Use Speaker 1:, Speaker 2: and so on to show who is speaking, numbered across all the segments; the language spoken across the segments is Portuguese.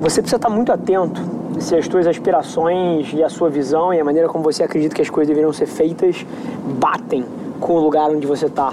Speaker 1: Você precisa estar muito atento se as suas aspirações e a sua visão e a maneira como você acredita que as coisas deveriam ser feitas batem com o lugar onde você está.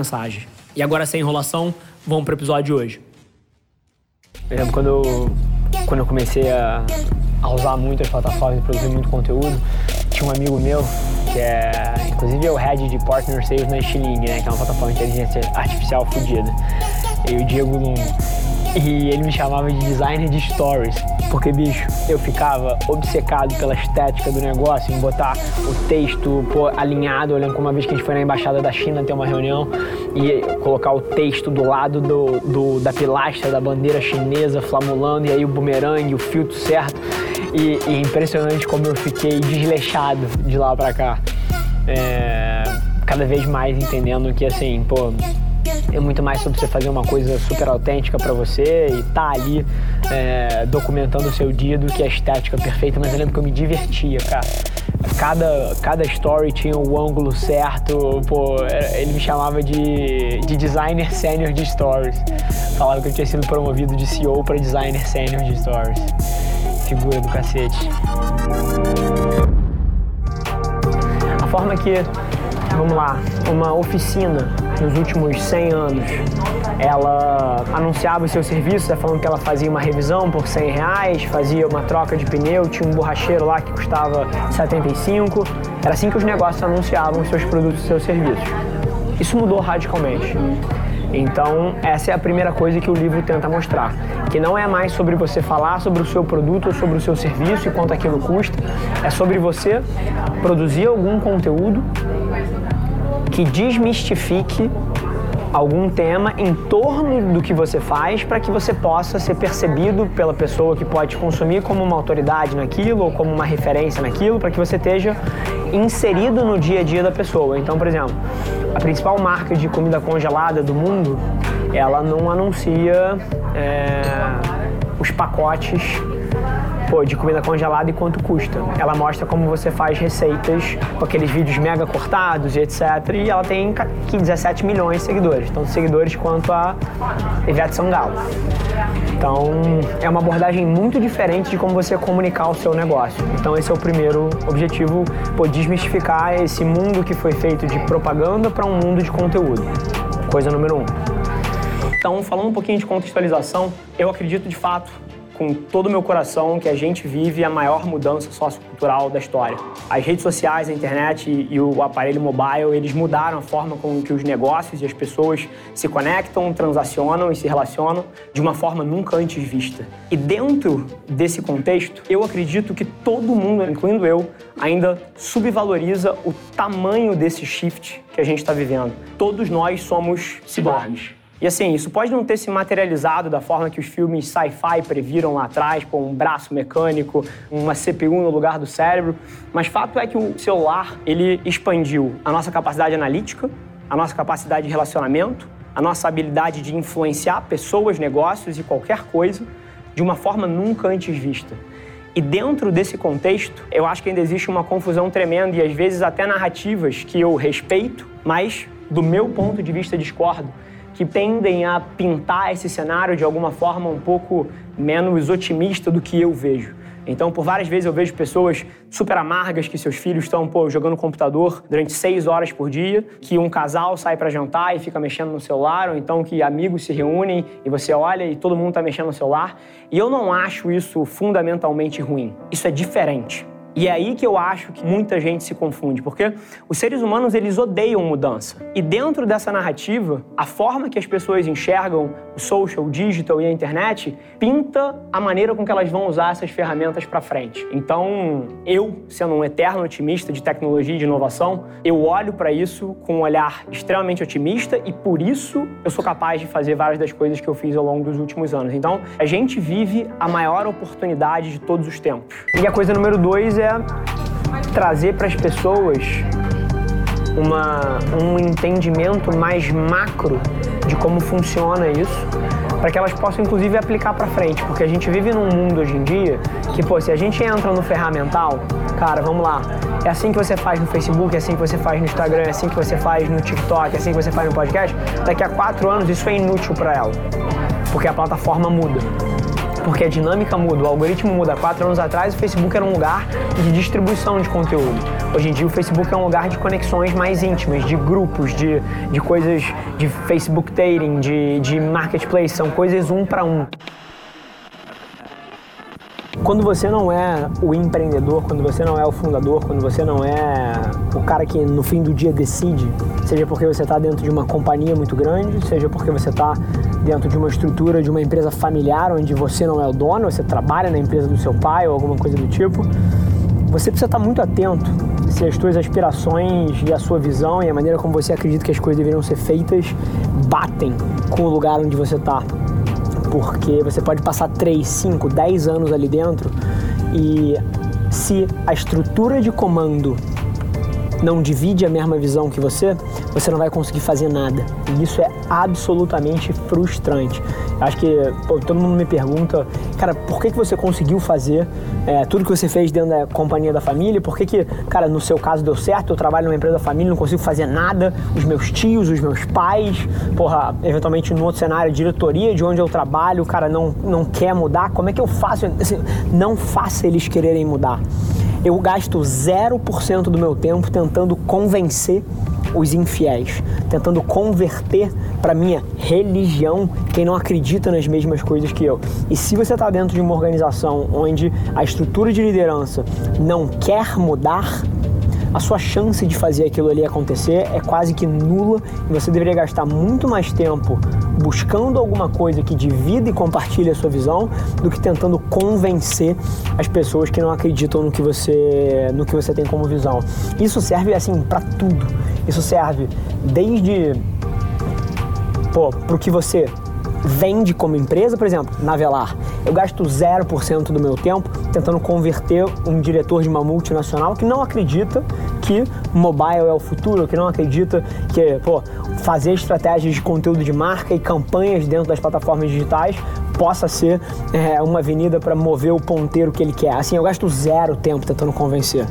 Speaker 2: E agora, sem enrolação, vamos pro episódio de hoje.
Speaker 1: Eu lembro quando eu, quando eu comecei a, a usar muito as plataformas e produzir muito conteúdo, tinha um amigo meu que é, inclusive, é o head de Partner Sales na Stiling, né, que é uma plataforma de inteligência artificial fodida. E o Diego. E ele me chamava de designer de stories. Porque, bicho, eu ficava obcecado pela estética do negócio, em botar o texto pô, alinhado. Eu lembro uma vez que a gente foi na embaixada da China ter uma reunião e colocar o texto do lado do, do da pilastra da bandeira chinesa flamulando, e aí o bumerangue, o filtro certo. E, e é impressionante como eu fiquei desleixado de lá pra cá. É, cada vez mais entendendo que, assim, pô, é muito mais sobre você fazer uma coisa super autêntica para você e tá ali é, documentando o seu dia do que a estética perfeita, mas eu lembro que eu me divertia, cara. Cada, cada story tinha o ângulo certo, pô, ele me chamava de, de designer sênior de stories. Falava que eu tinha sido promovido de CEO para designer sênior de stories. Figura do cacete. A forma que, vamos lá, uma oficina nos últimos 100 anos, ela anunciava os seus serviços, né, falando que ela fazia uma revisão por 100 reais, fazia uma troca de pneu, tinha um borracheiro lá que custava 75. Era assim que os negócios anunciavam os seus produtos e seus serviços. Isso mudou radicalmente. Então, essa é a primeira coisa que o livro tenta mostrar, que não é mais sobre você falar sobre o seu produto ou sobre o seu serviço e quanto aquilo custa, é sobre você produzir algum conteúdo que desmistifique algum tema em torno do que você faz para que você possa ser percebido pela pessoa que pode consumir como uma autoridade naquilo ou como uma referência naquilo, para que você esteja inserido no dia a dia da pessoa. Então, por exemplo, a principal marca de comida congelada do mundo, ela não anuncia é, os pacotes pô, de comida congelada e quanto custa. Ela mostra como você faz receitas com aqueles vídeos mega cortados e etc. E ela tem 17 milhões de seguidores, tanto seguidores quanto a Ivete Sangalo. Então, é uma abordagem muito diferente de como você comunicar o seu negócio. Então, esse é o primeiro objetivo, pô, desmistificar esse mundo que foi feito de propaganda para um mundo de conteúdo. Coisa número um. Então, falando um pouquinho de contextualização, eu acredito de fato com todo o meu coração que a gente vive a maior mudança sociocultural da história. As redes sociais, a internet e o aparelho mobile, eles mudaram a forma com que os negócios e as pessoas se conectam, transacionam e se relacionam de uma forma nunca antes vista. E dentro desse contexto, eu acredito que todo mundo, incluindo eu, ainda subvaloriza o tamanho desse shift que a gente está vivendo. Todos nós somos ciborgues. E assim, isso pode não ter se materializado da forma que os filmes sci-fi previram lá atrás, com um braço mecânico, uma CPU no lugar do cérebro, mas fato é que o celular, ele expandiu a nossa capacidade analítica, a nossa capacidade de relacionamento, a nossa habilidade de influenciar pessoas, negócios e qualquer coisa de uma forma nunca antes vista. E dentro desse contexto, eu acho que ainda existe uma confusão tremenda e às vezes até narrativas que eu respeito, mas do meu ponto de vista discordo que tendem a pintar esse cenário de alguma forma um pouco menos otimista do que eu vejo. Então, por várias vezes eu vejo pessoas super amargas que seus filhos estão pô, jogando computador durante seis horas por dia, que um casal sai para jantar e fica mexendo no celular, ou então que amigos se reúnem e você olha e todo mundo está mexendo no celular. E eu não acho isso fundamentalmente ruim. Isso é diferente. E é aí que eu acho que muita gente se confunde, porque os seres humanos eles odeiam mudança. E dentro dessa narrativa, a forma que as pessoas enxergam o social, o digital e a internet pinta a maneira com que elas vão usar essas ferramentas para frente. Então, eu, sendo um eterno otimista de tecnologia e de inovação, eu olho para isso com um olhar extremamente otimista e por isso eu sou capaz de fazer várias das coisas que eu fiz ao longo dos últimos anos. Então, a gente vive a maior oportunidade de todos os tempos. E a coisa número dois é trazer para as pessoas uma, um entendimento mais macro de como funciona isso, para que elas possam inclusive aplicar para frente, porque a gente vive num mundo hoje em dia que, pô, se a gente entra no ferramental, cara, vamos lá, é assim que você faz no Facebook, é assim que você faz no Instagram, é assim que você faz no TikTok, é assim que você faz no podcast, daqui a quatro anos isso é inútil para ela, porque a plataforma muda porque a dinâmica muda, o algoritmo muda. Quatro anos atrás, o Facebook era um lugar de distribuição de conteúdo. Hoje em dia, o Facebook é um lugar de conexões mais íntimas, de grupos, de, de coisas de Facebook dating, de, de marketplace, são coisas um para um. Quando você não é o empreendedor, quando você não é o fundador, quando você não é o cara que no fim do dia decide, seja porque você está dentro de uma companhia muito grande, seja porque você está dentro de uma estrutura de uma empresa familiar onde você não é o dono, você trabalha na empresa do seu pai ou alguma coisa do tipo, você precisa estar tá muito atento se as suas aspirações e a sua visão e a maneira como você acredita que as coisas deveriam ser feitas batem com o lugar onde você está porque você pode passar 3, 5, 10 anos ali dentro e se a estrutura de comando não divide a mesma visão que você, você não vai conseguir fazer nada. E isso é absolutamente frustrante. Acho que pô, todo mundo me pergunta, cara, por que, que você conseguiu fazer é, tudo que você fez dentro da companhia da família? Por que, que, cara, no seu caso deu certo? Eu trabalho numa empresa da família, não consigo fazer nada. Os meus tios, os meus pais, porra, eventualmente no outro cenário, diretoria de onde eu trabalho, cara não, não quer mudar. Como é que eu faço? Assim, não faça eles quererem mudar eu gasto 0% do meu tempo tentando convencer os infiéis, tentando converter para minha religião quem não acredita nas mesmas coisas que eu. E se você está dentro de uma organização onde a estrutura de liderança não quer mudar, a sua chance de fazer aquilo ali acontecer é quase que nula e você deveria gastar muito mais tempo buscando alguma coisa que divida e compartilhe a sua visão do que tentando convencer as pessoas que não acreditam no que você no que você tem como visão. Isso serve assim para tudo. Isso serve desde pô, pro que você vende como empresa, por exemplo, na Velar. Eu gasto 0% do meu tempo tentando converter um diretor de uma multinacional que não acredita que mobile é o futuro, que não acredita que pô, fazer estratégias de conteúdo de marca e campanhas dentro das plataformas digitais possa ser é, uma avenida para mover o ponteiro que ele quer. Assim, eu gasto zero tempo tentando convencer.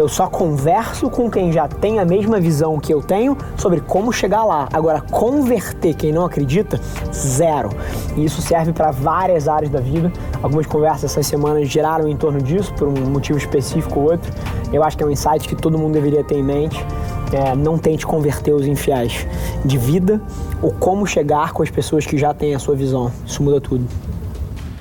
Speaker 1: Eu só converso com quem já tem a mesma visão que eu tenho sobre como chegar lá. Agora, converter quem não acredita, zero. E isso serve para várias áreas da vida. Algumas conversas essas semanas giraram em torno disso, por um motivo específico ou outro. Eu acho que é um insight que todo mundo deveria ter em mente. É, não tente converter os infiéis de vida ou como chegar com as pessoas que já têm a sua visão. Isso muda tudo.